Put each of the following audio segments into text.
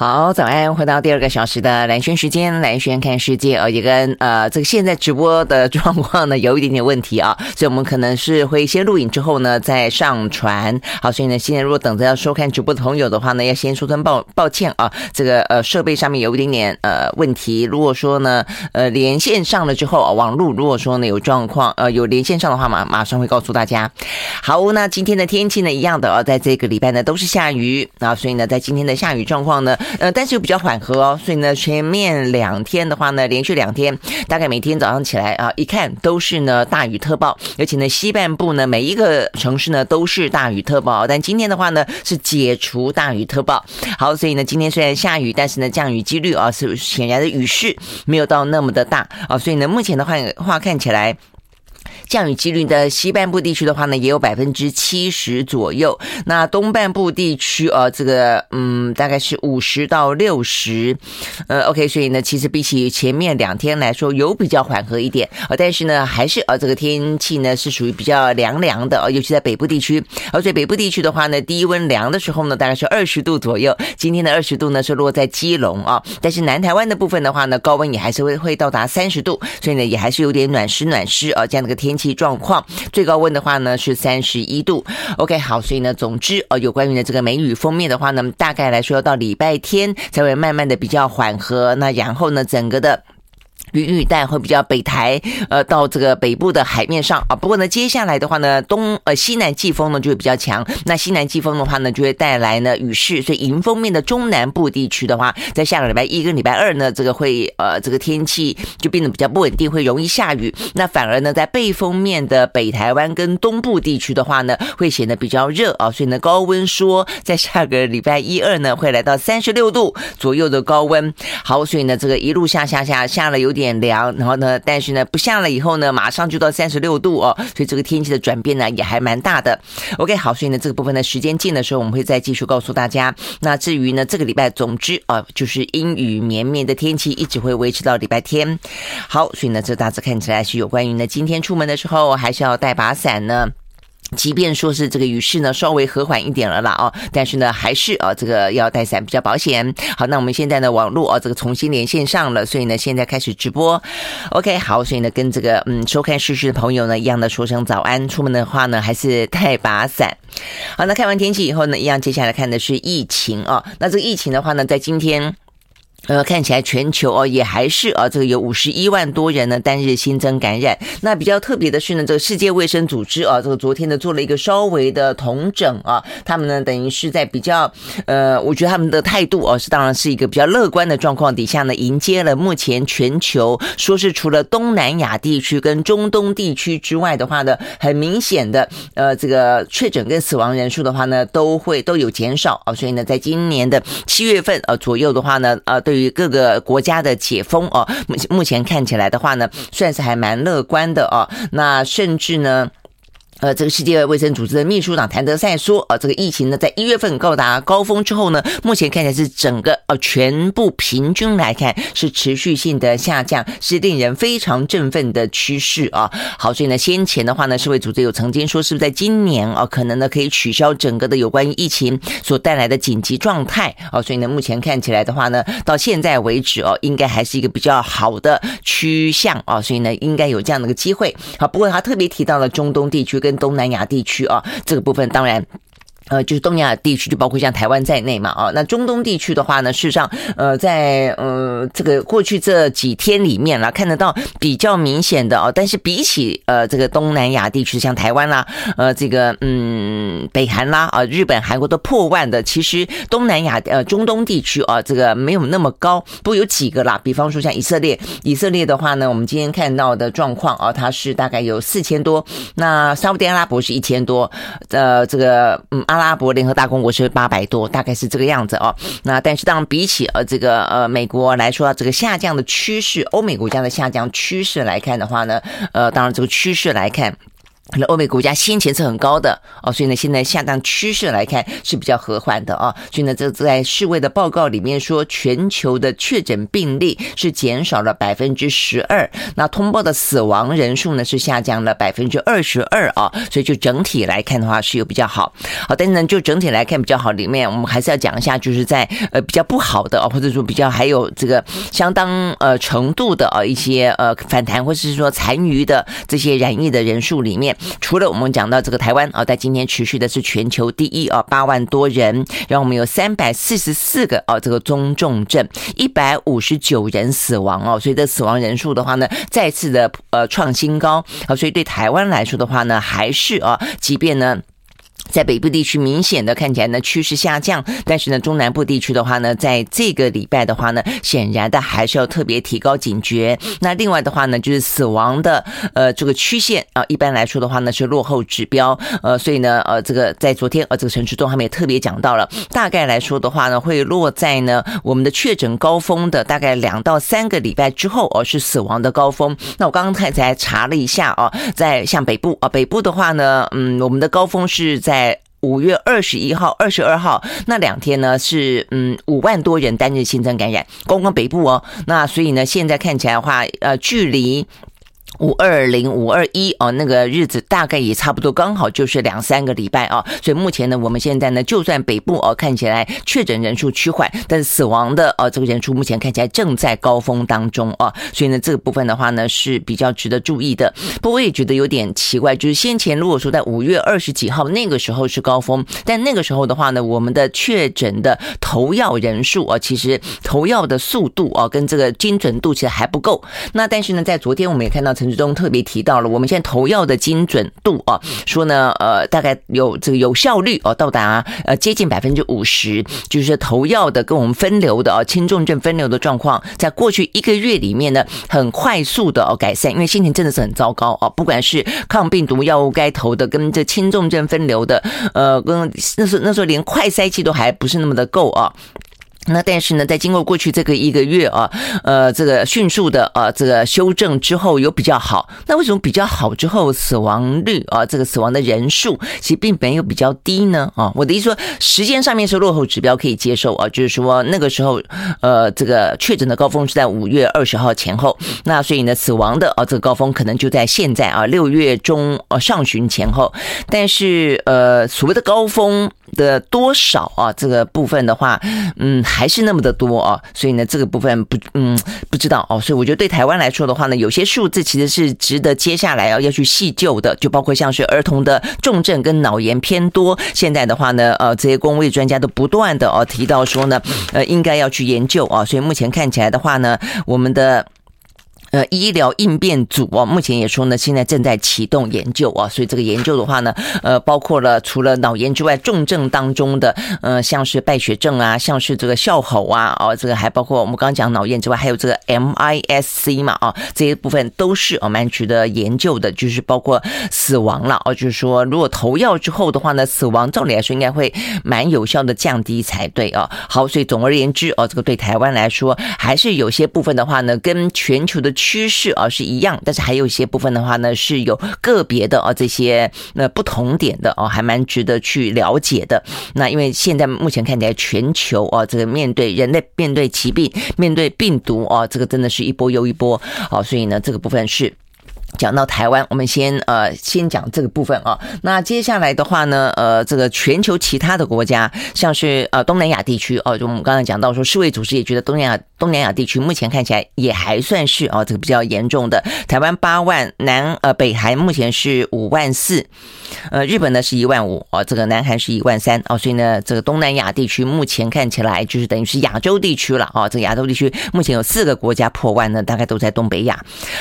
好，早安！回到第二个小时的蓝轩时间，蓝轩看世界，呃，也跟呃这个现在直播的状况呢有一点点问题啊，所以我们可能是会先录影之后呢再上传。好，所以呢现在如果等着要收看直播的朋友的话呢，要先说声抱抱歉啊，这个呃设备上面有一点点呃问题。如果说呢呃连线上了之后啊，网络如果说呢有状况呃有连线上的话马马上会告诉大家。好，那今天的天气呢一样的啊，在这个礼拜呢都是下雨啊，所以呢在今天的下雨状况呢。呃，但是又比较缓和哦，所以呢，前面两天的话呢，连续两天，大概每天早上起来啊，一看都是呢大雨特报，而且呢，西半部呢每一个城市呢都是大雨特报，但今天的话呢是解除大雨特报。好，所以呢，今天虽然下雨，但是呢，降雨几率啊是显然的雨势没有到那么的大啊，所以呢，目前的话话看起来。降雨几率的西半部地区的话呢，也有百分之七十左右。那东半部地区呃，这个嗯，大概是五十到六十。呃，OK，所以呢，其实比起前面两天来说，有比较缓和一点。呃，但是呢，还是呃，这个天气呢是属于比较凉凉的，尤其在北部地区。而且北部地区的话呢，低温凉的时候呢，大概是二十度左右。今天的二十度呢是落在基隆啊，但是南台湾的部分的话呢，高温也还是会会到达三十度，所以呢，也还是有点暖湿暖湿啊这样的个天气。状况，最高温的话呢是三十一度。OK，好，所以呢，总之呃，有关于呢这个梅雨封面的话呢，大概来说要到礼拜天才会慢慢的比较缓和。那然后呢，整个的。云雨带会比较北台，呃，到这个北部的海面上啊。不过呢，接下来的话呢，东呃西南季风呢就会比较强。那西南季风的话呢，就会带来呢雨势。所以迎风面的中南部地区的话，在下个礼拜一跟礼拜二呢，这个会呃这个天气就变得比较不稳定，会容易下雨。那反而呢，在背风面的北台湾跟东部地区的话呢，会显得比较热啊。所以呢，高温说在下个礼拜一二呢，会来到三十六度左右的高温。好，所以呢，这个一路下下下下了有点。点凉，然后呢，但是呢，不下了以后呢，马上就到三十六度哦，所以这个天气的转变呢，也还蛮大的。OK，好，所以呢，这个部分的时间近的时候，我们会再继续告诉大家。那至于呢，这个礼拜，总之啊，就是阴雨绵绵的天气，一直会维持到礼拜天。好，所以呢，这大致看起来是有关于呢，今天出门的时候还是要带把伞呢。即便说是这个雨势呢稍微和缓一点了啦哦，但是呢还是啊这个要带伞比较保险。好，那我们现在呢网络啊这个重新连线上了，所以呢现在开始直播。OK，好，所以呢跟这个嗯收看视讯的朋友呢一样的说声早安。出门的话呢还是带把伞。好，那看完天气以后呢，一样接下来看的是疫情啊。那这个疫情的话呢，在今天。呃，看起来全球哦也还是啊，这个有五十一万多人呢单日新增感染。那比较特别的是呢，这个世界卫生组织啊，这个昨天呢做了一个稍微的统整啊，他们呢等于是在比较呃，我觉得他们的态度哦是当然是一个比较乐观的状况底下呢，迎接了目前全球说是除了东南亚地区跟中东地区之外的话呢，很明显的呃这个确诊跟死亡人数的话呢都会都有减少啊，所以呢在今年的七月份呃左右的话呢呃。对于各个国家的解封哦，目目前看起来的话呢，算是还蛮乐观的哦。那甚至呢。呃，这个世界卫生组织的秘书长谭德赛说，呃，这个疫情呢，在一月份到达高峰之后呢，目前看起来是整个呃全部平均来看是持续性的下降，是令人非常振奋的趋势啊。好，所以呢，先前的话呢，世卫组织有曾经说，是不是在今年啊，可能呢可以取消整个的有关于疫情所带来的紧急状态啊。所以呢，目前看起来的话呢，到现在为止哦，应该还是一个比较好的趋向啊。所以呢，应该有这样的一个机会。好，不过他特别提到了中东地区跟跟东南亚地区啊，这个部分当然。呃，就是东亚地区，就包括像台湾在内嘛，啊，那中东地区的话呢，事实上，呃，在呃这个过去这几天里面啦，看得到比较明显的哦，但是比起呃这个东南亚地区，像台湾啦，呃这个嗯北韩啦，啊日本、韩国都破万的，其实东南亚呃中东地区啊，这个没有那么高，不有几个啦，比方说像以色列，以色列的话呢，我们今天看到的状况啊，它是大概有四千多，那沙乌地阿拉伯是一千多，呃这个嗯阿。阿拉伯联合大公国是八百多，大概是这个样子哦。那但是当然比起呃这个呃美国来说，这个下降的趋势，欧美国家的下降趋势来看的话呢，呃当然这个趋势来看。可能欧美国家先前是很高的哦，所以呢，现在下降趋势来看是比较和缓的啊。所以呢，这在世卫的报告里面说，全球的确诊病例是减少了百分之十二，那通报的死亡人数呢是下降了百分之二十二啊。所以就整体来看的话是有比较好。好，但是呢，就整体来看比较好里面，我们还是要讲一下，就是在呃比较不好的啊，或者说比较还有这个相当呃程度的啊一些呃反弹或者是说残余的这些染疫的人数里面。除了我们讲到这个台湾啊，在今天持续的是全球第一啊，八万多人，然后我们有三百四十四个啊这个中重症，一百五十九人死亡哦，所以这死亡人数的话呢，再次的呃创新高啊，所以对台湾来说的话呢，还是啊，即便呢。在北部地区明显的看起来呢趋势下降，但是呢中南部地区的话呢，在这个礼拜的话呢，显然的还是要特别提高警觉。那另外的话呢，就是死亡的呃这个曲线啊，一般来说的话呢是落后指标，呃，所以呢呃这个在昨天呃这个陈时中他们也特别讲到了，大概来说的话呢会落在呢我们的确诊高峰的大概两到三个礼拜之后哦，是死亡的高峰。那我刚刚才才查了一下啊，在像北部啊北部的话呢，嗯，我们的高峰是在。在五月二十一号、二十二号那两天呢，是嗯五万多人单日新增感染，光光北部哦。那所以呢，现在看起来的话，呃，距离。五二零五二一哦，那个日子大概也差不多，刚好就是两三个礼拜啊。所以目前呢，我们现在呢，就算北部哦看起来确诊人数趋缓，但是死亡的呃这个人数目前看起来正在高峰当中啊。所以呢，这个部分的话呢是比较值得注意的。不过我也觉得有点奇怪，就是先前如果说在五月二十几号那个时候是高峰，但那个时候的话呢，我们的确诊的投药人数啊，其实投药的速度啊跟这个精准度其实还不够。那但是呢，在昨天我们也看到陈。中特别提到了，我们现在投药的精准度啊，说呢，呃，大概有这个有效率哦，到达呃接近百分之五十，就是投药的跟我们分流的啊，轻重症分流的状况，在过去一个月里面呢，很快速的哦改善，因为心情真的是很糟糕啊，不管是抗病毒药物该投的，跟这轻重症分流的，呃，跟那时候那时候连快筛剂都还不是那么的够啊。那但是呢，在经过过去这个一个月啊，呃，这个迅速的啊，这个修正之后有比较好。那为什么比较好之后死亡率啊，这个死亡的人数其实并没有比较低呢？啊，我的意思说，时间上面是落后指标可以接受啊，就是说那个时候呃，这个确诊的高峰是在五月二十号前后，那所以呢，死亡的啊这个高峰可能就在现在啊六月中呃上旬前后。但是呃，所谓的高峰的多少啊，这个部分的话，嗯。还是那么的多啊，所以呢，这个部分不，嗯，不知道哦。所以我觉得对台湾来说的话呢，有些数字其实是值得接下来要要去细究的，就包括像是儿童的重症跟脑炎偏多。现在的话呢，呃，这些公卫专家都不断的哦提到说呢，呃，应该要去研究啊。所以目前看起来的话呢，我们的。呃，医疗应变组哦，目前也说呢，现在正在启动研究啊，所以这个研究的话呢，呃，包括了除了脑炎之外，重症当中的，呃，像是败血症啊，像是这个笑吼啊，哦，这个还包括我们刚刚讲脑炎之外，还有这个 MIS-C 嘛，啊，这些部分都是哦蛮值得研究的，就是包括死亡了哦，就是说如果投药之后的话呢，死亡照理来说应该会蛮有效的降低才对啊。好，所以总而言之哦，这个对台湾来说还是有些部分的话呢，跟全球的。趋势啊是一样，但是还有一些部分的话呢，是有个别的啊这些那不同点的哦，还蛮值得去了解的。那因为现在目前看起来，全球啊这个面对人类面对疾病、面对病毒啊，这个真的是一波又一波啊，所以呢，这个部分是。讲到台湾，我们先呃先讲这个部分啊。那接下来的话呢，呃，这个全球其他的国家，像是呃东南亚地区哦，就我们刚才讲到说，世卫组织也觉得东南亚东南亚地区目前看起来也还算是哦这个比较严重的。台湾八万，南呃北韩目前是五万四，呃日本呢是一万五哦，这个南韩是一万三哦，所以呢这个东南亚地区目前看起来就是等于是亚洲地区了哦，这个亚洲地区目前有四个国家破万呢，大概都在东北亚。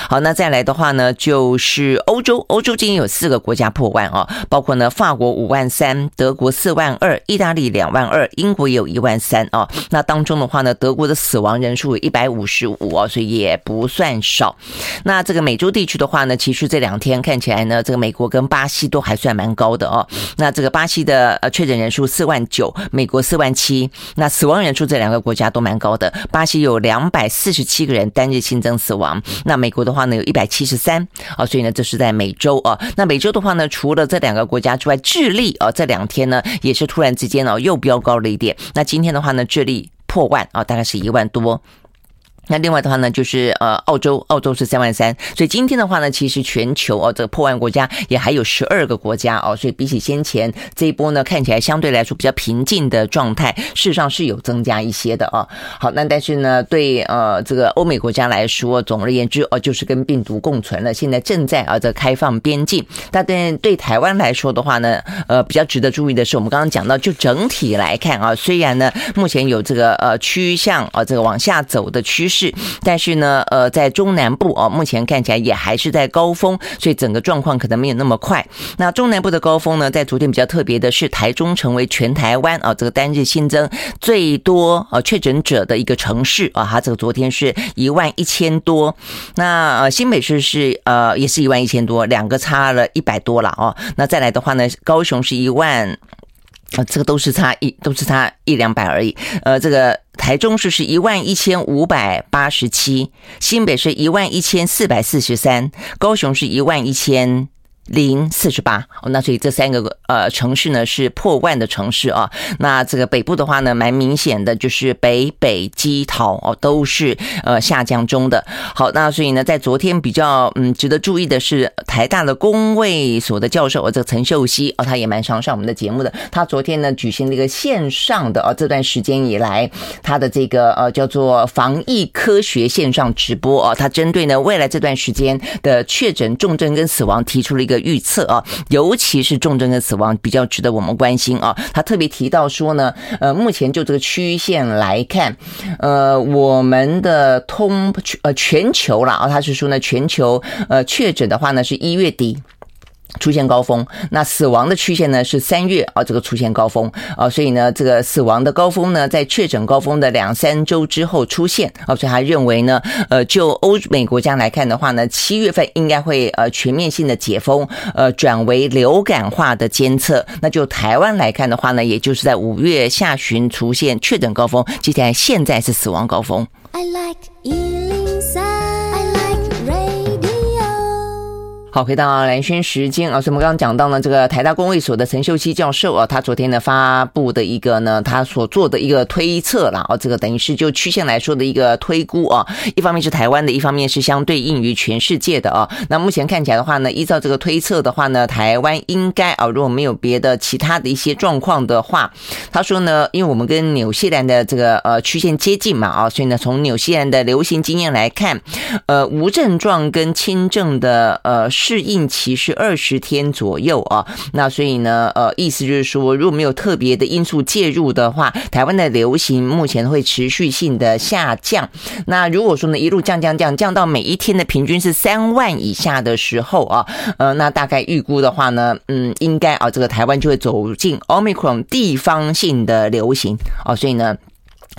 好，那再来的话呢？就是欧洲，欧洲今天有四个国家破万哦，包括呢法国五万三，德国四万二，意大利两万二，英国也有一万三哦。那当中的话呢，德国的死亡人人数一百五十五啊，所以也不算少。那这个美洲地区的话呢，其实这两天看起来呢，这个美国跟巴西都还算蛮高的哦。那这个巴西的呃确诊人数四万九，美国四万七，那死亡人数这两个国家都蛮高的。巴西有两百四十七个人单日新增死亡，那美国的话呢有一百七十三。啊，所以呢，这是在美洲啊。那美洲的话呢，除了这两个国家之外，智利啊，这两天呢也是突然之间哦又飙高了一点。那今天的话呢，智利破万啊，大概是一万多。那另外的话呢，就是呃，澳洲，澳洲是三万三，所以今天的话呢，其实全球哦，这个破万国家也还有十二个国家哦，所以比起先前这一波呢，看起来相对来说比较平静的状态，事实上是有增加一些的哦。好，那但是呢，对呃这个欧美国家来说，总而言之哦，就是跟病毒共存了，现在正在啊这开放边境。但对对台湾来说的话呢，呃，比较值得注意的是，我们刚刚讲到，就整体来看啊，虽然呢目前有这个呃趋向啊这个往下走的趋势。是，但是呢，呃，在中南部哦，目前看起来也还是在高峰，所以整个状况可能没有那么快。那中南部的高峰呢，在昨天比较特别的是，台中成为全台湾啊这个单日新增最多呃确诊者的一个城市啊，它这个昨天是一万一千多。那呃新北市是呃也是一万一千多，两个差了一百多了哦。那再来的话呢，高雄是一万。啊，这个都是差一，都是差一两百而已。呃，这个台中市是一万一千五百八十七，新北是一万一千四百四十三，高雄是一万一千。零四十八哦，那所以这三个呃城市呢是破万的城市啊。那这个北部的话呢，蛮明显的就是北北基桃哦都是呃下降中的。好，那所以呢，在昨天比较嗯值得注意的是，台大的工卫所的教授哦，这个陈秀熙哦，他也蛮常上我们的节目的。他昨天呢举行了一个线上的哦，这段时间以来他的这个呃叫做防疫科学线上直播哦，他针对呢未来这段时间的确诊、重症跟死亡提出了一个。预测啊，尤其是重症的死亡比较值得我们关心啊。他特别提到说呢，呃，目前就这个曲线来看，呃，我们的通呃全球了啊，他是说呢，全球呃确诊的话呢，是一月底。出现高峰，那死亡的曲线呢是三月啊，这个出现高峰啊，所以呢，这个死亡的高峰呢，在确诊高峰的两三周之后出现啊，所以他认为呢，呃，就欧美国家来看的话呢，七月份应该会呃全面性的解封，呃，转为流感化的监测。那就台湾来看的话呢，也就是在五月下旬出现确诊高峰，接下来现在是死亡高峰。I like 好，回到蓝轩时间啊，所以我们刚刚讲到呢，这个台大公卫所的陈秀熙教授啊，他昨天呢发布的一个呢，他所做的一个推测啦，啊，这个等于是就曲线来说的一个推估啊，一方面是台湾的，一方面是相对应于全世界的啊。那目前看起来的话呢，依照这个推测的话呢，台湾应该啊，如果没有别的其他的一些状况的话，他说呢，因为我们跟纽西兰的这个呃曲线接近嘛啊，所以呢，从纽西兰的流行经验来看，呃，无症状跟轻症的呃。适应期是二十天左右啊，那所以呢，呃，意思就是说，如果没有特别的因素介入的话，台湾的流行目前会持续性的下降。那如果说呢，一路降降降降到每一天的平均是三万以下的时候啊，呃，那大概预估的话呢，嗯，应该啊，这个台湾就会走进 Omicron 地方性的流行啊，所以呢。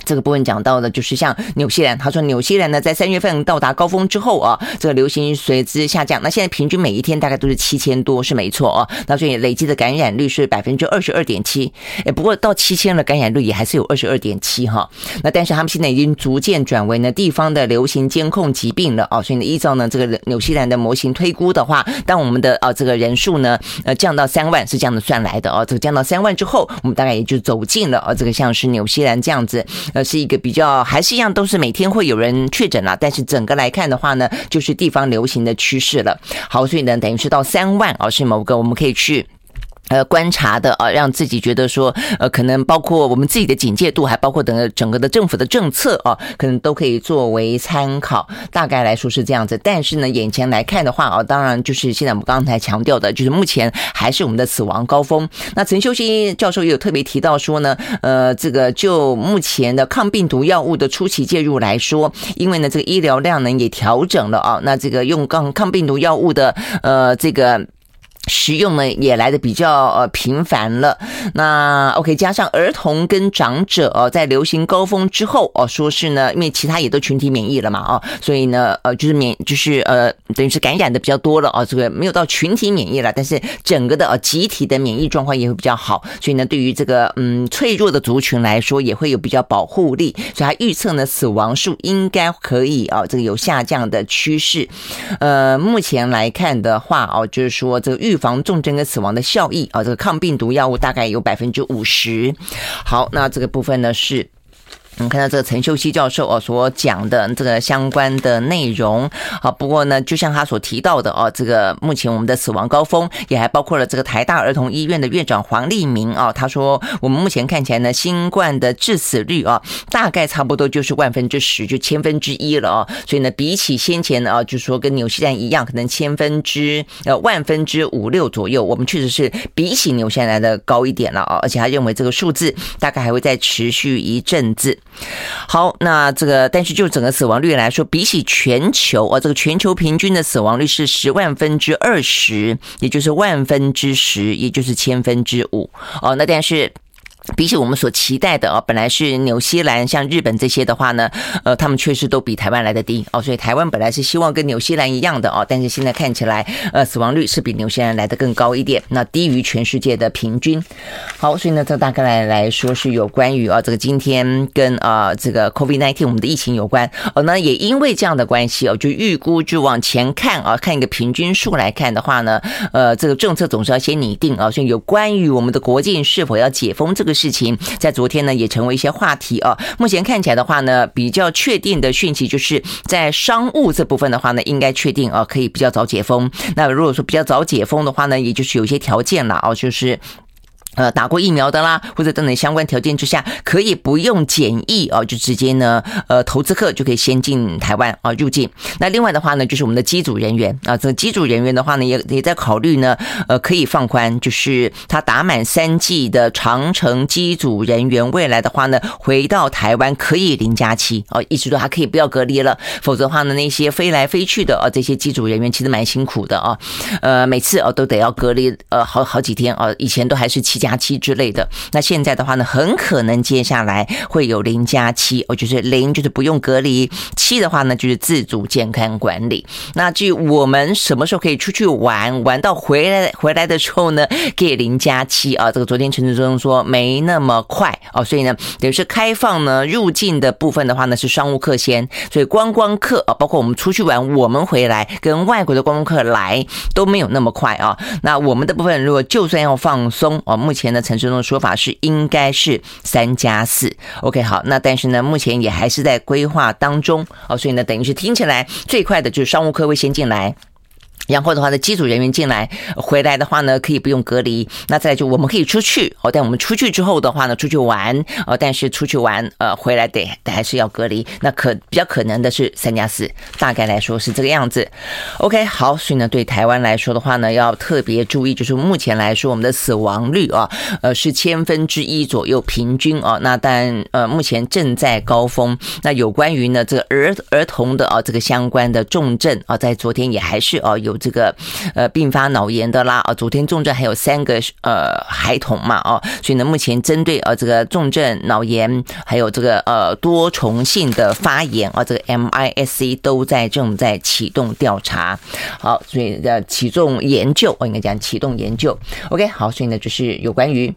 这个部分讲到的，就是像纽西兰，他说纽西兰呢，在三月份到达高峰之后啊，这个流行随之下降。那现在平均每一天大概都是七千多，是没错啊。那所以累计的感染率是百分之二十二点七。哎，不过到七千了，感染率也还是有二十二点七哈。那但是他们现在已经逐渐转为呢地方的流行监控疾病了啊。所以呢，依照呢这个纽西兰的模型推估的话，当我们的啊这个人数呢呃降到三万是这样的算来的啊。这个降到三万之后，我们大概也就走进了啊这个像是纽西兰这样子。呃，是一个比较，还是一样，都是每天会有人确诊了，但是整个来看的话呢，就是地方流行的趋势了。好，所以呢，等于是到三万啊，是某个我们可以去。呃，观察的啊，让自己觉得说，呃，可能包括我们自己的警戒度，还包括整个整个的政府的政策啊，可能都可以作为参考。大概来说是这样子，但是呢，眼前来看的话啊，当然就是现在我们刚才强调的，就是目前还是我们的死亡高峰。那陈秀熙教授也有特别提到说呢，呃，这个就目前的抗病毒药物的初期介入来说，因为呢，这个医疗量能也调整了啊，那这个用抗抗病毒药物的呃这个。使用呢也来的比较呃频繁了，那 OK 加上儿童跟长者哦，在流行高峰之后哦，说是呢，因为其他也都群体免疫了嘛哦，所以呢呃就是免就是呃等于是感染的比较多了哦，这个没有到群体免疫了，但是整个的呃集体的免疫状况也会比较好，所以呢对于这个嗯脆弱的族群来说也会有比较保护力，所以他预测呢死亡数应该可以啊这个有下降的趋势，呃目前来看的话哦，就是说这个预防重症跟死亡的效益啊，这个抗病毒药物大概有百分之五十。好，那这个部分呢是。我们看到这个陈秀熙教授哦所讲的这个相关的内容，好，不过呢，就像他所提到的哦，这个目前我们的死亡高峰也还包括了这个台大儿童医院的院长黄立明啊，他说我们目前看起来呢，新冠的致死率啊，大概差不多就是万分之十，就千分之一了哦，所以呢，比起先前啊，就是说跟纽西兰一样，可能千分之呃万分之五六左右，我们确实是比起纽西兰来的高一点了啊，而且他认为这个数字大概还会再持续一阵子。好，那这个，但是就整个死亡率来说，比起全球啊，这个全球平均的死亡率是十万分之二十，也就是万分之十，也就是千分之五哦。那但是。比起我们所期待的哦，本来是纽西兰、像日本这些的话呢，呃，他们确实都比台湾来的低哦，所以台湾本来是希望跟纽西兰一样的哦，但是现在看起来，呃，死亡率是比纽西兰来的更高一点，那低于全世界的平均。好，所以呢，这大概来来说是有关于啊，这个今天跟啊这个 COVID-19 我们的疫情有关哦，那也因为这样的关系哦，就预估就往前看啊，看一个平均数来看的话呢，呃，这个政策总是要先拟定啊，所以有关于我们的国境是否要解封这个。事情在昨天呢也成为一些话题啊。目前看起来的话呢，比较确定的讯息就是在商务这部分的话呢，应该确定啊可以比较早解封。那如果说比较早解封的话呢，也就是有一些条件了啊，就是。呃，打过疫苗的啦，或者等等相关条件之下，可以不用检疫啊，就直接呢，呃，投资客就可以先进台湾啊入境。那另外的话呢，就是我们的机组人员啊，这个机组人员的话呢，也也在考虑呢，呃，可以放宽，就是他打满三剂的长程机组人员，未来的话呢，回到台湾可以零加七哦，意思说还可以不要隔离了，否则的话呢，那些飞来飞去的啊，这些机组人员其实蛮辛苦的啊，呃，每次哦都得要隔离呃好好几天啊，以前都还是七。加七之类的，那现在的话呢，很可能接下来会有零加七，哦，就是零就是不用隔离，七的话呢就是自主健康管理。那至于我们什么时候可以出去玩，玩到回来回来的时候呢，可以零加七啊。这个昨天陈志忠说没那么快哦，所以呢，等于是开放呢入境的部分的话呢是商务客先，所以观光客啊，包括我们出去玩，我们回来跟外国的观光客来都没有那么快啊。那我们的部分如果就算要放松哦。目目前呢，陈志龙的说法是应该是三加四，OK，好，那但是呢，目前也还是在规划当中哦，所以呢，等于是听起来最快的就是商务科会先进来。然后的话呢，机组人员进来回来的话呢，可以不用隔离。那再就我们可以出去哦，但我们出去之后的话呢，出去玩哦，但是出去玩呃回来得得还是要隔离。那可比较可能的是三加四，大概来说是这个样子。OK，好，所以呢，对台湾来说的话呢，要特别注意，就是目前来说我们的死亡率啊，呃是千分之一左右平均啊。那但呃目前正在高峰。那有关于呢这个儿儿童的啊这个相关的重症啊，在昨天也还是啊有。这个呃并发脑炎的啦啊，昨天重症还有三个呃孩童嘛哦，所以呢，目前针对呃这个重症脑炎还有这个呃多重性的发炎啊，这个 MIS-C 都在正在启动调查。好，所以的启动研究，我应该讲启动研究。OK，好，所以呢就是有关于。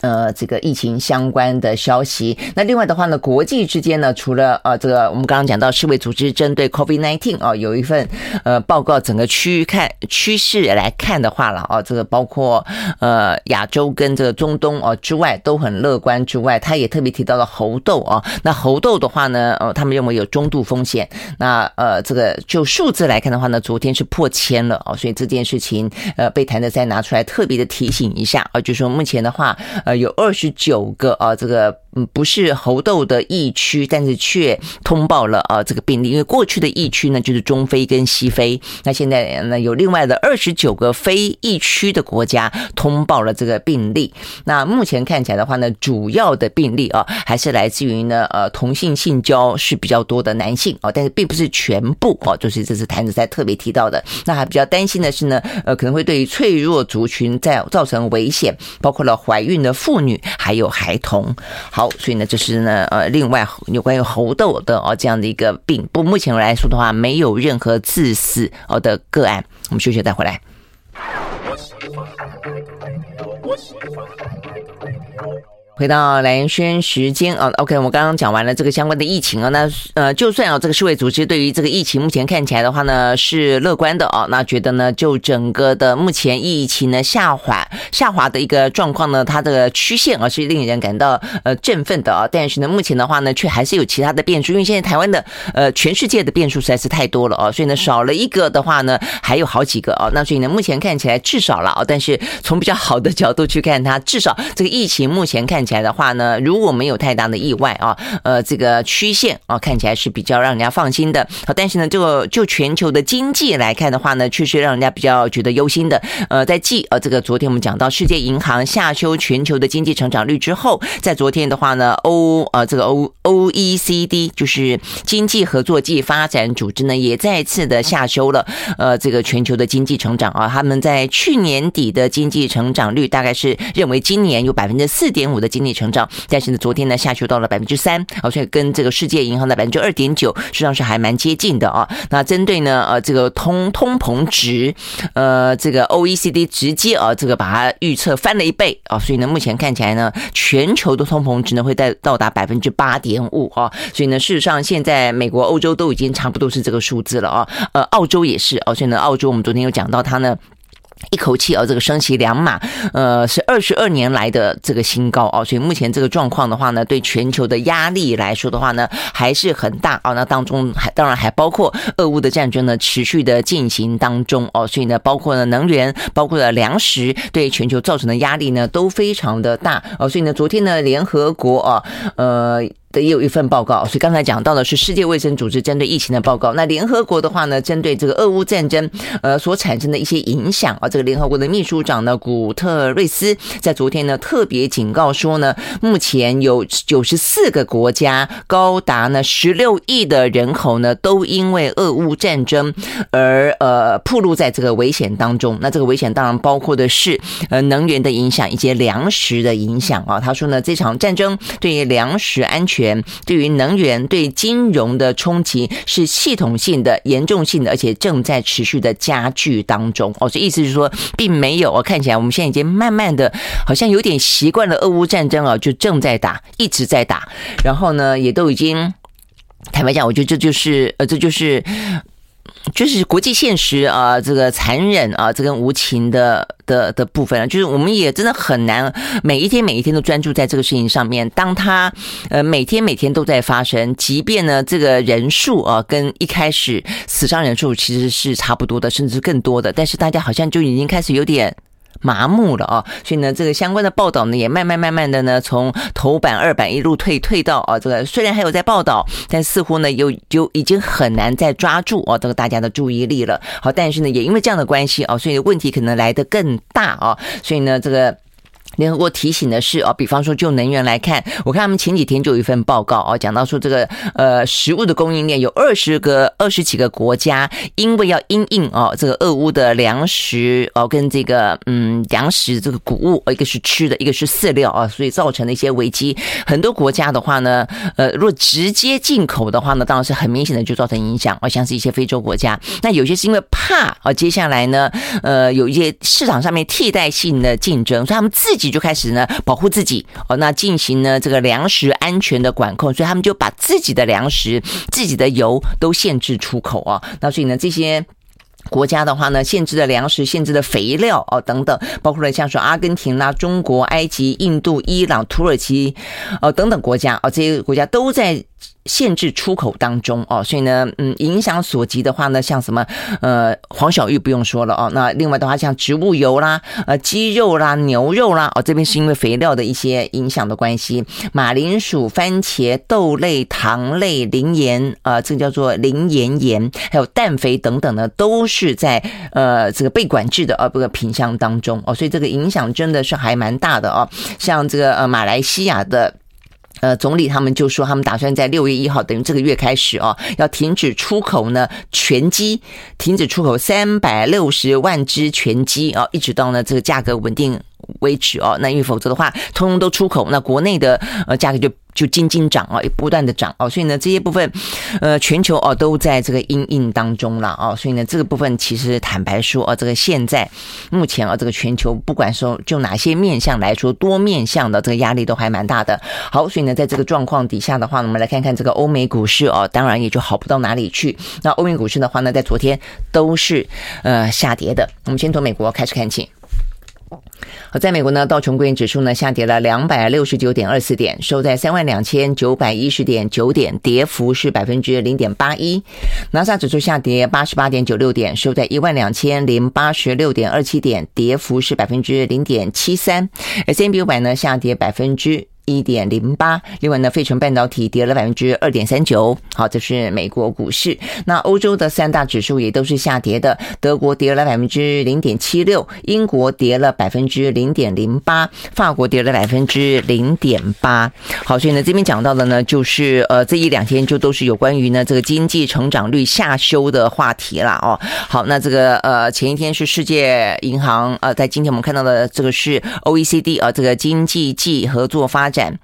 呃，这个疫情相关的消息。那另外的话呢，国际之间呢，除了呃，这个我们刚刚讲到世卫组织针对 COVID-19 啊，有一份呃报告，整个区域看趋势来看的话了啊，这个包括呃亚洲跟这个中东哦之外都很乐观之外，他也特别提到了猴痘啊。那猴痘的话呢，呃，他们认为有中度风险。那呃，这个就数字来看的话呢，昨天是破千了哦，所以这件事情呃被谭德塞拿出来特别的提醒一下啊，就是说目前的话。呃有二十九个啊这个。嗯，不是猴痘的疫区，但是却通报了啊这个病例。因为过去的疫区呢，就是中非跟西非，那现在呢有另外的二十九个非疫区的国家通报了这个病例。那目前看起来的话呢，主要的病例啊还是来自于呢呃同性性交是比较多的男性啊，但是并不是全部啊，就是这次谭子在特别提到的。那还比较担心的是呢，呃可能会对于脆弱族群在造成危险，包括了怀孕的妇女还有孩童。好。所以呢，这是呢，呃，另外有关于猴痘的哦这样的一个病，不，目前来说的话，没有任何致死哦的个案。我们休息再回来。回到蓝轩时间啊，OK，我们刚刚讲完了这个相关的疫情啊，那呃，就算啊这个世卫组织对于这个疫情目前看起来的话呢是乐观的啊，那觉得呢就整个的目前疫情呢下滑下滑的一个状况呢，它的曲线啊是令人感到呃振奋的啊，但是呢目前的话呢却还是有其他的变数，因为现在台湾的呃全世界的变数实在是太多了啊，所以呢少了一个的话呢还有好几个啊，那所以呢目前看起来至少了啊，但是从比较好的角度去看它，至少这个疫情目前看起来。起来的话呢，如果没有太大的意外啊，呃，这个曲线啊看起来是比较让人家放心的。好，但是呢，这个就全球的经济来看的话呢，确实让人家比较觉得忧心的。呃，在继呃这个昨天我们讲到世界银行下修全球的经济成长率之后，在昨天的话呢，欧呃这个欧 OECD 就是经济合作暨发展组织呢，也再次的下修了呃这个全球的经济成长啊。他们在去年底的经济成长率大概是认为今年有百分之四点五的经经济成长，但是呢，昨天呢下修到了百分之三，而且跟这个世界银行的百分之二点九，实际上是还蛮接近的啊。那针对呢，呃，这个通通膨值，呃，这个 OECD 直接啊，这个把它预测翻了一倍啊，所以呢，目前看起来呢，全球的通膨值呢会在到达百分之八点五啊。所以呢，事实上现在美国、欧洲都已经差不多是这个数字了啊，呃，澳洲也是啊，所以呢，澳洲我们昨天有讲到它呢。一口气哦，这个升息两码，呃，是二十二年来的这个新高哦，所以目前这个状况的话呢，对全球的压力来说的话呢，还是很大哦。那当中还当然还包括俄乌的战争呢，持续的进行当中哦，所以呢，包括了能源，包括了粮食，对全球造成的压力呢，都非常的大哦。所以呢，昨天呢，联合国啊，呃。的也有一份报告，所以刚才讲到的是世界卫生组织针对疫情的报告。那联合国的话呢，针对这个俄乌战争呃所产生的一些影响啊，这个联合国的秘书长呢古特瑞斯在昨天呢特别警告说呢，目前有九十四个国家，高达呢十六亿的人口呢，都因为俄乌战争而呃暴露在这个危险当中。那这个危险当然包括的是呃能源的影响以及粮食的影响啊。他说呢，这场战争对于粮食安全。对于能源、对金融的冲击是系统性的、严重性的，而且正在持续的加剧当中。哦，这意思是说，并没有。我看起来，我们现在已经慢慢的，好像有点习惯了俄乌战争啊，就正在打，一直在打。然后呢，也都已经坦白讲，我觉得这就是呃，这就是。就是国际现实啊，这个残忍啊，这个无情的的的部分啊，就是我们也真的很难每一天每一天都专注在这个事情上面。当他呃每天每天都在发生，即便呢这个人数啊跟一开始死伤人数其实是差不多的，甚至更多的，但是大家好像就已经开始有点。麻木了啊，所以呢，这个相关的报道呢，也慢慢慢慢的呢，从头版、二版一路退退到啊，这个虽然还有在报道，但似乎呢，又就已经很难再抓住啊，这个大家的注意力了。好，但是呢，也因为这样的关系啊，所以问题可能来得更大啊，所以呢，这个。联合国提醒的是哦，比方说就能源来看，我看他们前几天就有一份报告哦，讲到说这个呃食物的供应链有二十个二十几个国家，因为要因应哦这个俄乌的粮食哦跟这个嗯粮食这个谷物，一个是吃的，一个是饲料啊，所以造成的一些危机。很多国家的话呢，呃如果直接进口的话呢，当然是很明显的就造成影响，而像是一些非洲国家。那有些是因为怕啊，接下来呢呃有一些市场上面替代性的竞争，所以他们自己。就开始呢保护自己哦，那进行呢这个粮食安全的管控，所以他们就把自己的粮食、自己的油都限制出口啊。那所以呢这些国家的话呢，限制的粮食、限制的肥料哦等等，包括了像说阿根廷啦、中国、埃及、印度、伊朗、土耳其哦等等国家哦，这些国家都在。限制出口当中哦，所以呢，嗯，影响所及的话呢，像什么呃黄小玉不用说了哦，那另外的话像植物油啦、呃鸡肉啦、牛肉啦哦，这边是因为肥料的一些影响的关系，马铃薯、番茄、豆类、糖类、磷盐呃，这个叫做磷盐盐，还有氮肥等等呢，都是在呃这个被管制的呃这个品项当中哦，所以这个影响真的是还蛮大的哦，像这个呃马来西亚的。呃，总理他们就说，他们打算在六月一号，等于这个月开始哦，要停止出口呢全鸡，停止出口三百六十万只全鸡啊，一直到呢这个价格稳定为止哦。那因为否则的话，通通都出口，那国内的呃价格就。就斤斤涨啊，也不断的涨哦，所以呢，这些部分，呃，全球哦都在这个阴影当中了哦，所以呢，这个部分其实坦白说啊，这个现在目前啊，这个全球不管说就哪些面向来说，多面向的这个压力都还蛮大的。好，所以呢，在这个状况底下的话，我们来看看这个欧美股市哦，当然也就好不到哪里去。那欧美股市的话呢，在昨天都是呃下跌的。我们先从美国开始看起。好，在美国呢，道琼工业指数呢下跌了两百六十九点二四点，收在三万两千九百一十点九点，跌幅是百分之零点八一。纳斯达克指数下跌八十八点九六点，收在一万两千零八十六点二七点，跌幅是百分之零点七三。S&P 五百呢下跌百分之。一点零八，另外呢，费城半导体跌了百分之二点三九。好，这是美国股市。那欧洲的三大指数也都是下跌的，德国跌了百分之零点七六，英国跌了百分之零点零八，法国跌了百分之零点八。好，所以呢，这边讲到的呢，就是呃，这一两天就都是有关于呢这个经济成长率下修的话题了哦。好，那这个呃，前一天是世界银行呃，在今天我们看到的这个是 OECD 啊，这个经济暨合作发展。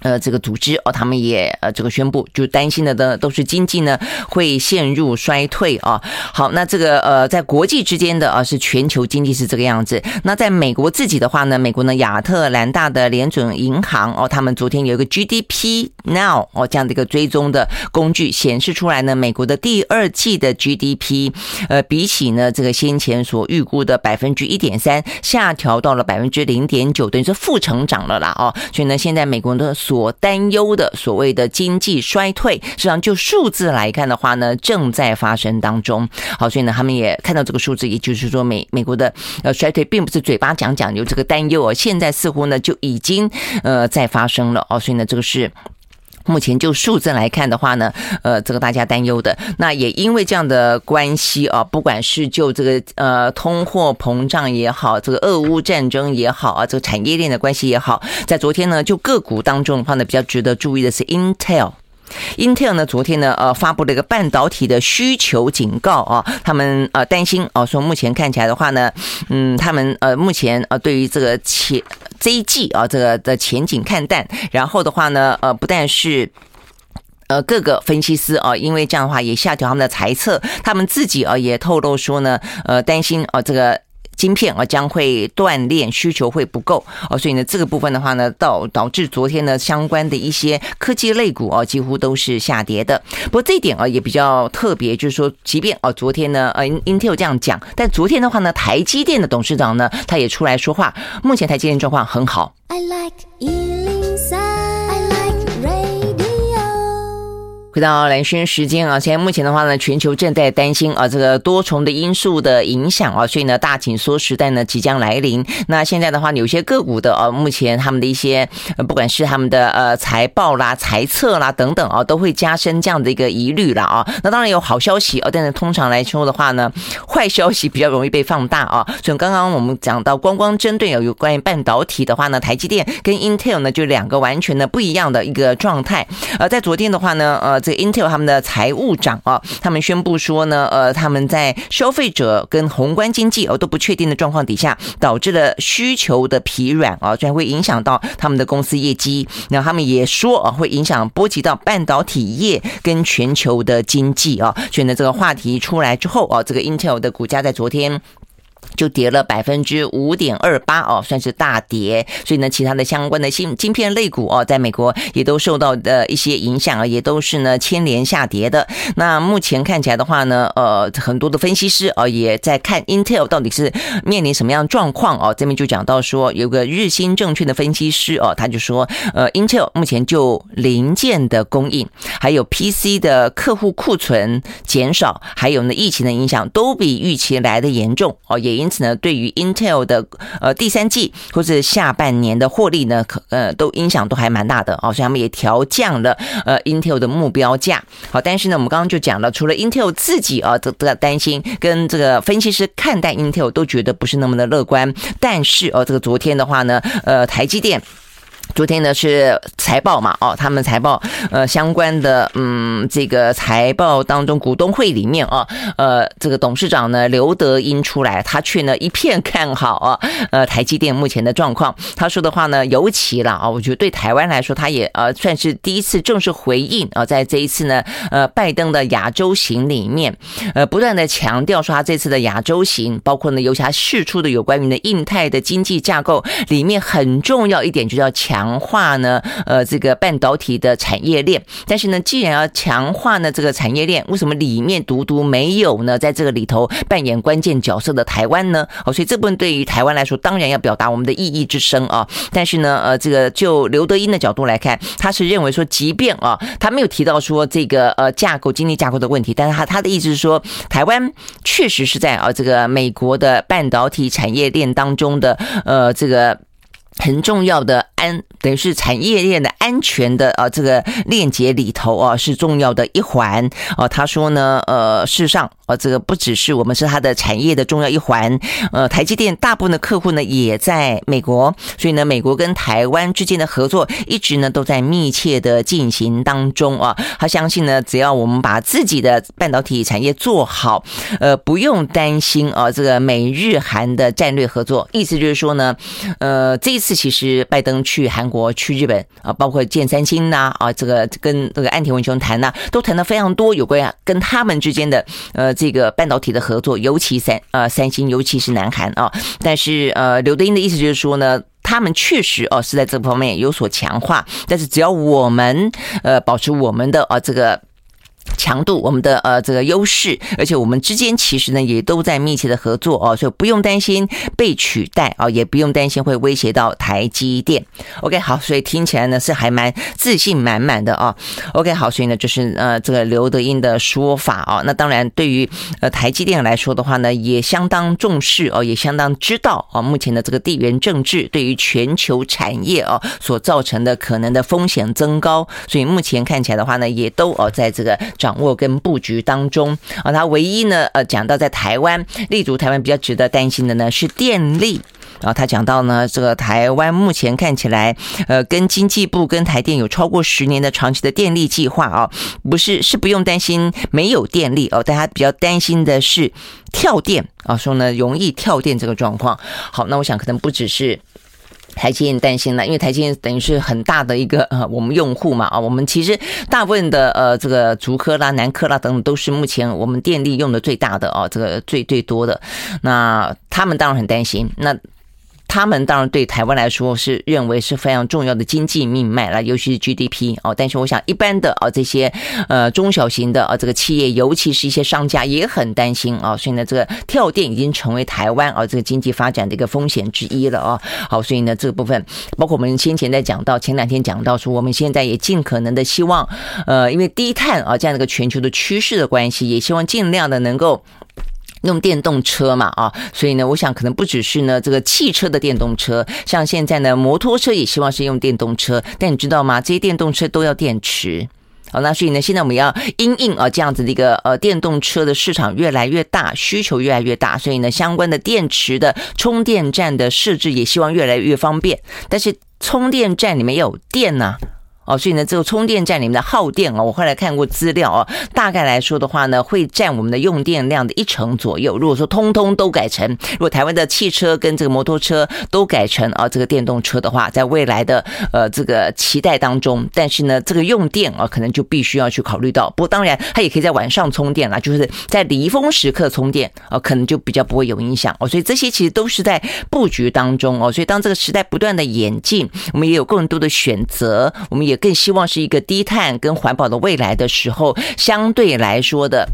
呃，这个组织哦，他们也呃这个宣布，就担心的的都是经济呢会陷入衰退啊。好，那这个呃在国际之间的啊是全球经济是这个样子。那在美国自己的话呢，美国呢亚特兰大的联准银行哦，他们昨天有一个 GDP Now 哦这样的一个追踪的工具显示出来呢，美国的第二季的 GDP 呃比起呢这个先前所预估的百分之一点三下调到了百分之零点九，等于是负成长了啦哦。所以呢，现在美国的所担忧的所谓的经济衰退，实际上就数字来看的话呢，正在发生当中。好，所以呢，他们也看到这个数字，也就是说美，美美国的呃衰退并不是嘴巴讲讲有这个担忧哦，现在似乎呢就已经呃在发生了哦，所以呢，这个是。目前就数字来看的话呢，呃，这个大家担忧的，那也因为这样的关系啊，不管是就这个呃通货膨胀也好，这个俄乌战争也好啊，这个产业链的关系也好，在昨天呢，就个股当中的话呢，比较值得注意的是 Intel。Intel 呢，昨天呢，呃，发布了一个半导体的需求警告啊，他们呃担心啊，说目前看起来的话呢，嗯，他们呃目前呃对于这个前这一季啊这个的前景看淡，然后的话呢，呃，不但是呃各个分析师啊，因为这样的话也下调他们的财测，他们自己啊也透露说呢，呃，担心啊这个。晶片啊将会锻炼，需求会不够哦，所以呢这个部分的话呢，导导致昨天呢相关的一些科技类股啊几乎都是下跌的。不过这一点啊也比较特别，就是说，即便啊昨天呢呃 Intel 这样讲，但昨天的话呢，台积电的董事长呢他也出来说话，目前台积电状况很好。I like 回到蓝轩时间啊，现在目前的话呢，全球正在担心啊，这个多重的因素的影响啊，所以呢，大紧缩时代呢即将来临。那现在的话，有些个股的啊，目前他们的一些，不管是他们的呃财报啦、财测啦等等啊，都会加深这样的一个疑虑了啊。那当然有好消息啊，但是通常来说的话呢，坏消息比较容易被放大啊。所以刚刚我们讲到，光光针对有有关于半导体的话呢，台积电跟 Intel 呢就两个完全的不一样的一个状态。而在昨天的话呢，呃。这个 Intel 他们的财务长啊，他们宣布说呢，呃，他们在消费者跟宏观经济哦都不确定的状况底下，导致了需求的疲软啊，这样会影响到他们的公司业绩。那他们也说啊，会影响波及到半导体业跟全球的经济啊。所以呢，这个话题出来之后啊，这个 Intel 的股价在昨天。就跌了百分之五点二八哦，算是大跌。所以呢，其他的相关的芯晶片类股哦，在美国也都受到的一些影响啊，也都是呢牵连下跌的。那目前看起来的话呢，呃，很多的分析师哦也在看 Intel 到底是面临什么样状况哦。这边就讲到说，有个日兴证券的分析师哦，他就说，呃，Intel 目前就零件的供应，还有 PC 的客户库存减少，还有呢疫情的影响，都比预期来的严重哦，也。因因此呢，对于 Intel 的呃第三季或者下半年的获利呢，可呃都影响都还蛮大的哦，所以他们也调降了呃 Intel 的目标价。好，但是呢，我们刚刚就讲了，除了 Intel 自己啊都都在担心，跟这个分析师看待 Intel 都觉得不是那么的乐观。但是哦，这个昨天的话呢，呃，台积电。昨天呢是财报嘛，哦，他们财报呃相关的嗯这个财报当中股东会里面啊，呃这个董事长呢刘德英出来，他却呢一片看好啊，呃台积电目前的状况，他说的话呢尤其了啊，我觉得对台湾来说，他也呃算是第一次正式回应啊，在这一次呢呃拜登的亚洲行里面，呃不断的强调说他这次的亚洲行，包括呢由他释出的有关于呢印太的经济架构里面很重要一点，就叫强。强化呢，呃，这个半导体的产业链。但是呢，既然要强化呢这个产业链，为什么里面独独没有呢？在这个里头扮演关键角色的台湾呢？哦，所以这部分对于台湾来说，当然要表达我们的异议之声啊。但是呢，呃，这个就刘德英的角度来看，他是认为说，即便啊，他没有提到说这个呃架构经济架构的问题，但是他他的意思是说，台湾确实是在啊这个美国的半导体产业链当中的呃这个很重要的。安等于是产业链的安全的啊，这个链接里头啊是重要的一环哦。他说呢，呃，事实上啊，这个不只是我们是他的产业的重要一环，呃，台积电大部分的客户呢也在美国，所以呢，美国跟台湾之间的合作一直呢都在密切的进行当中啊。他相信呢，只要我们把自己的半导体产业做好，呃，不用担心啊，这个美日韩的战略合作。意思就是说呢，呃，这一次其实拜登去。韩国、去日本啊，包括或见三星呐啊，这个跟这个安田文雄谈呐，都谈的非常多有关跟他们之间的呃这个半导体的合作，尤其三呃三星，尤其是南韩啊。但是呃，刘德英的意思就是说呢，他们确实哦是在这方面有所强化，但是只要我们呃保持我们的啊这个。强度，我们的呃这个优势，而且我们之间其实呢也都在密切的合作哦，所以不用担心被取代啊，也不用担心会威胁到台积电。OK，好，所以听起来呢是还蛮自信满满的啊。OK，好，所以呢就是呃这个刘德英的说法啊，那当然对于呃台积电来说的话呢，也相当重视哦，也相当知道啊目前的这个地缘政治对于全球产业啊所造成的可能的风险增高，所以目前看起来的话呢，也都哦在这个。掌握跟布局当中啊，他唯一呢，呃，讲到在台湾立足台湾比较值得担心的呢是电力啊。他讲到呢，这个台湾目前看起来，呃，跟经济部跟台电有超过十年的长期的电力计划啊，不是是不用担心没有电力哦，但他比较担心的是跳电啊，说呢容易跳电这个状况。好，那我想可能不只是。台积电担心了，因为台积电等于是很大的一个呃，我们用户嘛啊，我们其实大部分的呃这个竹科啦、南科啦等等，都是目前我们电力用的最大的哦，这个最最多的。那他们当然很担心。那。他们当然对台湾来说是认为是非常重要的经济命脉了，尤其是 GDP 哦。但是我想一般的啊这些呃中小型的啊这个企业，尤其是一些商家也很担心啊。所以呢，这个跳电已经成为台湾啊这个经济发展的一个风险之一了啊。好，所以呢这部分，包括我们先前在讲到前两天讲到说，我们现在也尽可能的希望呃，因为低碳啊这样的一个全球的趋势的关系，也希望尽量的能够。用电动车嘛，啊，所以呢，我想可能不只是呢这个汽车的电动车，像现在呢摩托车也希望是用电动车，但你知道吗？这些电动车都要电池，好，那所以呢，现在我们要因应啊这样子的一个呃电动车的市场越来越大，需求越来越大，所以呢相关的电池的充电站的设置也希望越来越方便，但是充电站里面有电呐、啊。哦，所以呢，这个充电站里面的耗电哦，我后来看过资料哦，大概来说的话呢，会占我们的用电量的一成左右。如果说通通都改成，如果台湾的汽车跟这个摩托车都改成啊这个电动车的话，在未来的呃这个期待当中，但是呢，这个用电啊可能就必须要去考虑到。不过当然，它也可以在晚上充电啦，就是在离峰时刻充电啊，可能就比较不会有影响哦。所以这些其实都是在布局当中哦。所以当这个时代不断的演进，我们也有更多的选择，我们也。更希望是一个低碳跟环保的未来的时候，相对来说的。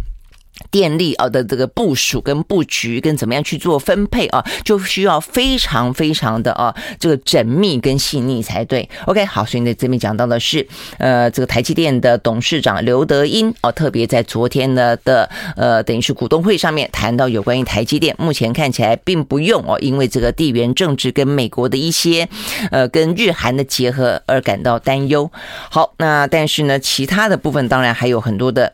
电力啊的这个部署跟布局跟怎么样去做分配啊，就需要非常非常的啊这个缜密跟细腻才对。OK，好，所以呢这边讲到的是呃这个台积电的董事长刘德音哦，特别在昨天呢的呃等于是股东会上面谈到有关于台积电，目前看起来并不用哦，因为这个地缘政治跟美国的一些呃跟日韩的结合而感到担忧。好，那但是呢其他的部分当然还有很多的。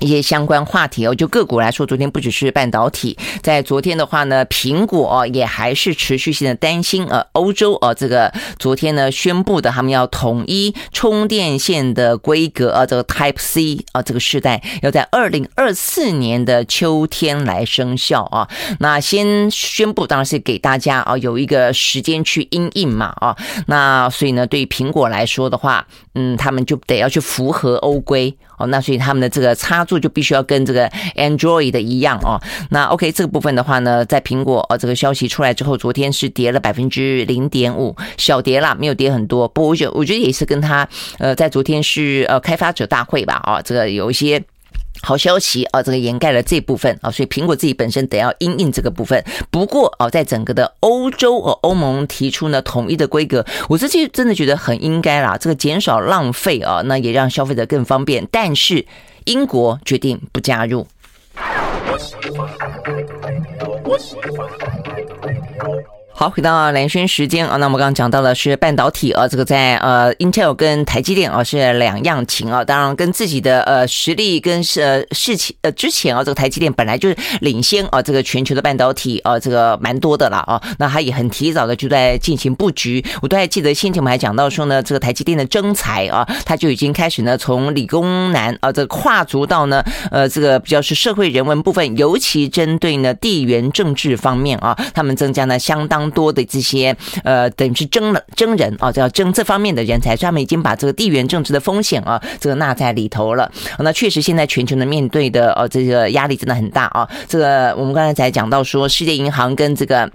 一些相关话题哦，就个股来说，昨天不只是半导体，在昨天的话呢，苹果也还是持续性的担心呃，欧洲呃这个昨天呢宣布的，他们要统一充电线的规格啊，这个 Type C 啊，这个时代要在二零二四年的秋天来生效啊。那先宣布当然是给大家啊有一个时间去因应嘛啊。那所以呢，对于苹果来说的话，嗯，他们就得要去符合欧规。哦，那所以他们的这个插座就必须要跟这个 Android 的一样哦。那 OK，这个部分的话呢，在苹果哦这个消息出来之后，昨天是跌了百分之零点五，小跌啦，没有跌很多。不过我觉得我觉得也是跟他呃在昨天是呃开发者大会吧啊，这个有一些。好消息啊，这个掩盖了这部分啊，所以苹果自己本身得要因应这个部分。不过啊，在整个的欧洲哦，欧盟提出呢统一的规格，我自己真的觉得很应该啦。这个减少浪费啊，那也让消费者更方便。但是英国决定不加入。好，回到蓝轩时间啊，那我们刚刚讲到的是半导体啊，这个在呃，Intel 跟台积电啊是两样情啊，当然跟自己的呃实力跟是呃事情呃之前啊，这个台积电本来就是领先啊，这个全球的半导体啊，这个蛮多的了啊，那他也很提早的就在进行布局，我都还记得先前我们还讲到说呢，这个台积电的征才啊，他就已经开始呢从理工男啊，这个跨足到呢呃这个比较是社会人文部分，尤其针对呢地缘政治方面啊，他们增加了相当。多的这些呃，等于是征了征人啊，叫征这方面的人才，所以他们已经把这个地缘政治的风险啊，这个纳在里头了。那确实，现在全球的面对的呃，这个压力真的很大啊。这个我们刚才才讲到说，世界银行跟这个。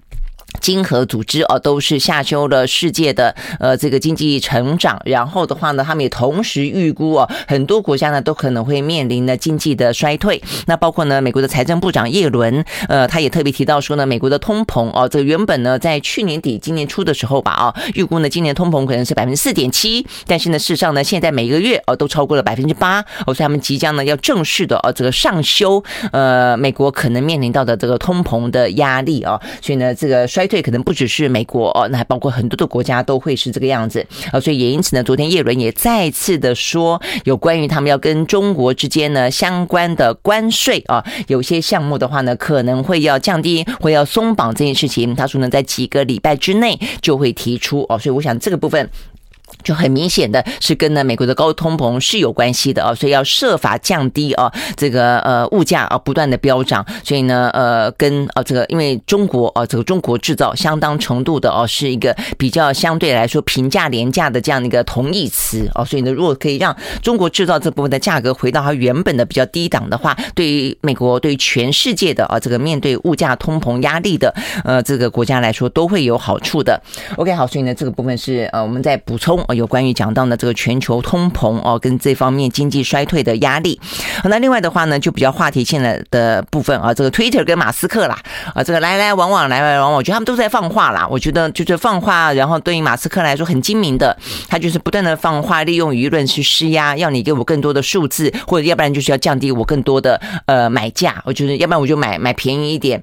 经合组织哦，都是下修了世界的呃这个经济成长，然后的话呢，他们也同时预估哦，很多国家呢都可能会面临呢经济的衰退。那包括呢，美国的财政部长叶伦，呃，他也特别提到说呢，美国的通膨哦，这原本呢在去年底、今年初的时候吧，啊，预估呢今年通膨可能是百分之四点七，但是呢，事实上呢，现在每个月哦都超过了百分之八，哦，所以他们即将呢要正式的呃这个上修呃美国可能面临到的这个通膨的压力啊，所以呢这个衰。这，可能不只是美国哦，那还包括很多的国家都会是这个样子啊，所以也因此呢，昨天叶伦也再次的说，有关于他们要跟中国之间呢相关的关税啊，有些项目的话呢，可能会要降低，会要松绑这件事情。他说呢，在几个礼拜之内就会提出哦，所以我想这个部分。就很明显的是跟呢美国的高通膨是有关系的啊，所以要设法降低啊这个呃物价啊不断的飙涨，所以呢呃跟啊这个因为中国啊这个中国制造相当程度的哦是一个比较相对来说平价廉价的这样的一个同义词啊，所以呢如果可以让中国制造这部分的价格回到它原本的比较低档的话，对于美国对于全世界的啊这个面对物价通膨压力的呃这个国家来说都会有好处的。OK 好，所以呢这个部分是呃我们在补充。有关于讲到呢这个全球通膨哦，跟这方面经济衰退的压力。那另外的话呢，就比较话题性的的部分啊，这个 Twitter 跟马斯克啦，啊，这个来来往往，来来往往，我觉得他们都在放话啦。我觉得就是放话，然后对于马斯克来说很精明的，他就是不断的放话，利用舆论去施压，要你给我更多的数字，或者要不然就是要降低我更多的呃买价。我觉得要不然我就买买便宜一点。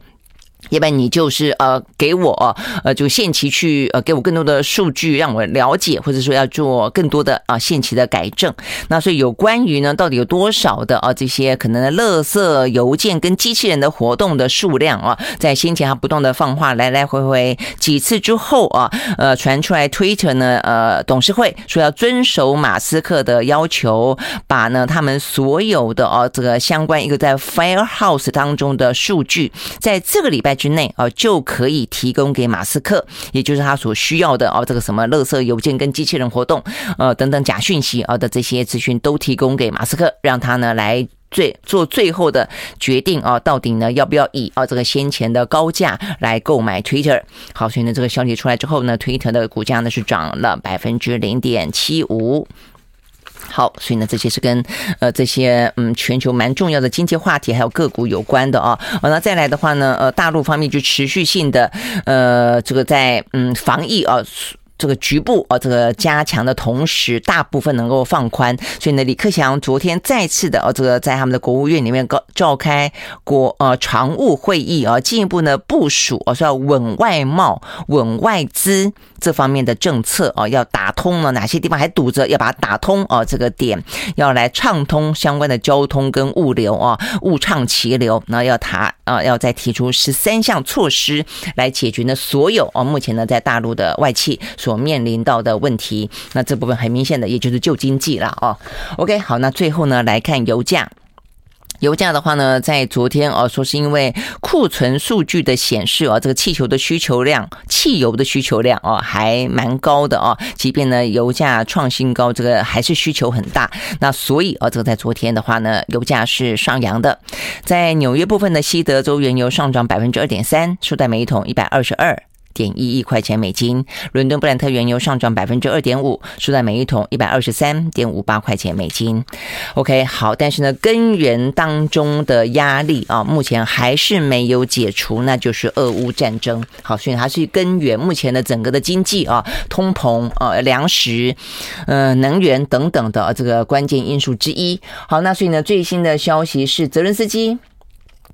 要不然你就是呃给我呃就限期去呃给我更多的数据让我了解，或者说要做更多的啊限期的改正。那所以有关于呢到底有多少的啊这些可能的垃圾邮件跟机器人的活动的数量啊，在先前它不断的放话来来回回几次之后啊，呃传出来 Twitter 呢呃董事会说要遵守马斯克的要求，把呢他们所有的啊这个相关一个在 Firehouse 当中的数据，在这个礼拜。之内啊，就可以提供给马斯克，也就是他所需要的哦，这个什么垃圾邮件跟机器人活动，呃等等假讯息啊的这些资讯都提供给马斯克，让他呢来最做最后的决定啊，到底呢要不要以啊这个先前的高价来购买 Twitter？好，所以呢这个消息出来之后呢，Twitter 的股价呢是涨了百分之零点七五。好，所以呢，这些是跟呃这些嗯全球蛮重要的经济话题还有个股有关的啊。那再来的话呢，呃，大陆方面就持续性的呃这个在嗯防疫啊。这个局部啊，这个加强的同时，大部分能够放宽，所以呢，李克强昨天再次的啊，这个在他们的国务院里面召召开国呃常务会议啊，进一步呢部署啊，说要稳外贸、稳外资这方面的政策啊，要打通了哪些地方还堵着，要把它打通啊，这个点要来畅通相关的交通跟物流啊，物畅其流，那要谈啊，要再提出十三项措施来解决呢所有啊，目前呢在大陆的外企。所面临到的问题，那这部分很明显的，也就是旧经济了哦。OK，好，那最后呢来看油价。油价的话呢，在昨天哦，说是因为库存数据的显示哦，这个气球的需求量，汽油的需求量哦，还蛮高的哦。即便呢油价创新高，这个还是需求很大。那所以哦，这个在昨天的话呢，油价是上扬的。在纽约部分的西德州原油上涨百分之二点三，收在每一桶一百二十二。点一亿块钱美金，伦敦布兰特原油上涨百分之二点五，收在每一桶一百二十三点五八块钱美金。OK，好，但是呢，根源当中的压力啊，目前还是没有解除，那就是俄乌战争。好，所以它是根源，目前的整个的经济啊，通膨啊，粮食、呃，能源等等的这个关键因素之一。好，那所以呢，最新的消息是泽伦斯基。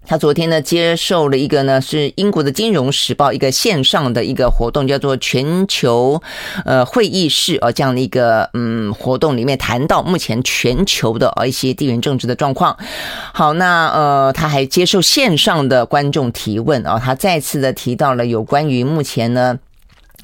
他昨天呢接受了一个呢是英国的《金融时报》一个线上的一个活动，叫做全球呃会议室啊这样的一个嗯活动里面谈到目前全球的啊一些地缘政治的状况。好，那呃他还接受线上的观众提问啊，他再次的提到了有关于目前呢。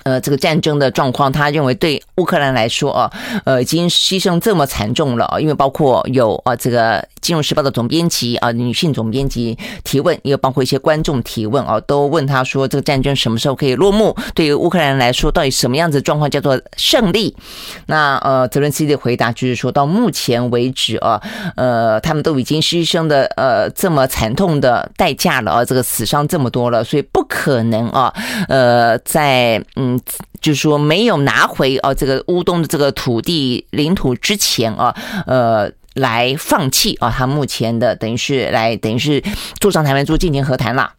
呃，这个战争的状况，他认为对乌克兰来说啊，呃，已经牺牲这么惨重了，因为包括有啊，这个《金融时报》的总编辑啊，女性总编辑提问，也包括一些观众提问啊，都问他说，这个战争什么时候可以落幕？对于乌克兰来说，到底什么样子状况叫做胜利？那呃，泽伦斯基的回答就是说到目前为止啊，呃，他们都已经牺牲的呃这么惨痛的代价了啊，这个死伤这么多了，所以不可能啊，呃，在嗯。就是说，没有拿回啊这个乌东的这个土地领土之前啊，呃，来放弃啊，他目前的等于是来等于是坐上台湾桌进行和谈了。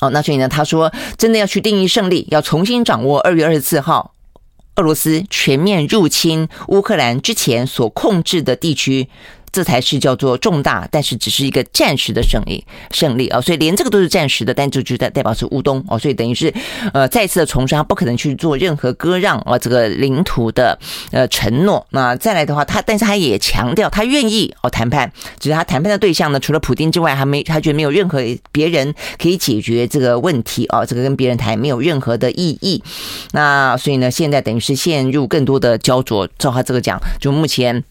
哦，那所以呢，他说真的要去定义胜利，要重新掌握二月二十四号俄罗斯全面入侵乌克兰之前所控制的地区。这才是叫做重大，但是只是一个暂时的胜利，胜利啊！所以连这个都是暂时的，但就就代代表是乌东哦，所以等于是呃再次的重申，他不可能去做任何割让啊这个领土的呃承诺。那再来的话，他但是他也强调他愿意哦谈判，只是他谈判的对象呢，除了普丁之外，还没他觉得没有任何别人可以解决这个问题哦，这个跟别人谈没有任何的意义。那所以呢，现在等于是陷入更多的焦灼。照他这个讲，就目前。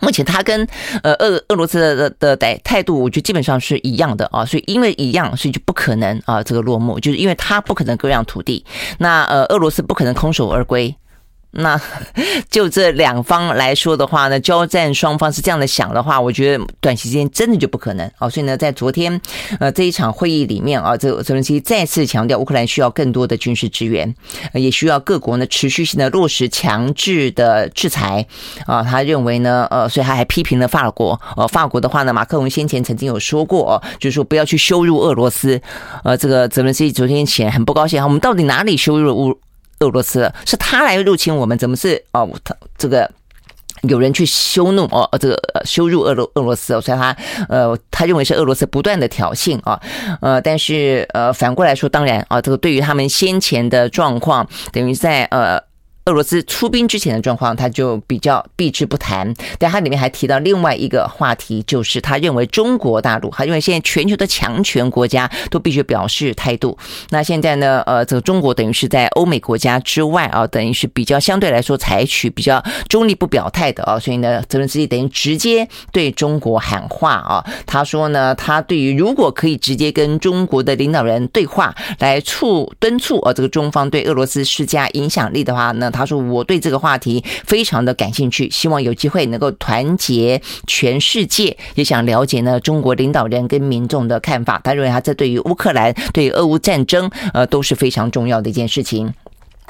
目前他跟呃俄俄罗斯的的态态度，我觉得基本上是一样的啊，所以因为一样，所以就不可能啊这个落幕，就是因为他不可能割让土地，那呃俄罗斯不可能空手而归。那 就这两方来说的话呢，交战双方是这样的想的话，我觉得短期间真的就不可能哦。所以呢，在昨天呃这一场会议里面啊，这泽伦斯基再次强调，乌克兰需要更多的军事支援，也需要各国呢持续性的落实强制的制裁啊。他认为呢，呃，所以他还批评了法国。呃，法国的话呢，马克龙先前曾经有说过，就是说不要去羞辱俄罗斯。呃，这个泽伦斯基昨天显然很不高兴，我们到底哪里羞辱乌？俄罗斯是他来入侵我们，怎么是哦？他这个有人去羞怒哦，这个羞辱俄罗俄罗斯，所以他呃，他认为是俄罗斯不断的挑衅啊，呃，但是呃，反过来说，当然啊，这个对于他们先前的状况，等于在呃。俄罗斯出兵之前的状况，他就比较避之不谈。但他里面还提到另外一个话题，就是他认为中国大陆，他认为现在全球的强权国家都必须表示态度。那现在呢，呃，这个中国等于是在欧美国家之外啊，等于是比较相对来说采取比较中立不表态的啊，所以呢，泽伦斯基等于直接对中国喊话啊。他说呢，他对于如果可以直接跟中国的领导人对话，来促敦促啊，这个中方对俄罗斯施加影响力的话呢。他说：“我对这个话题非常的感兴趣，希望有机会能够团结全世界，也想了解呢中国领导人跟民众的看法。他认为他这对于乌克兰、对于俄乌战争，呃都是非常重要的一件事情。”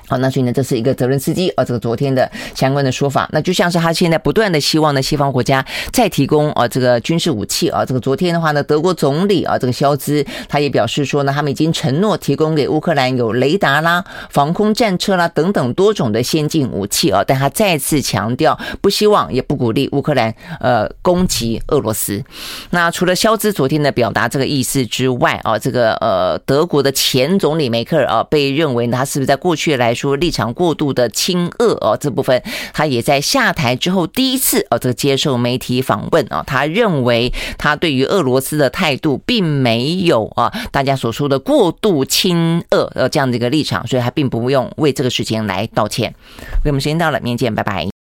好，那所以呢，这是一个泽伦斯基啊，这个昨天的相关的说法，那就像是他现在不断的希望呢，西方国家再提供啊这个军事武器啊，这个昨天的话呢，德国总理啊这个肖兹他也表示说呢，他们已经承诺提供给乌克兰有雷达啦、防空战车啦等等多种的先进武器啊，但他再次强调不希望也不鼓励乌克兰呃攻击俄罗斯。那除了肖兹昨天的表达这个意思之外啊，这个呃德国的前总理梅克尔啊，被认为呢他是不是在过去来。说立场过度的亲恶哦，这部分他也在下台之后第一次哦，这个接受媒体访问啊，他认为他对于俄罗斯的态度并没有啊大家所说的过度亲恶呃这样的一个立场，所以他并不用为这个事情来道歉。我们时间到了，明天见，拜拜。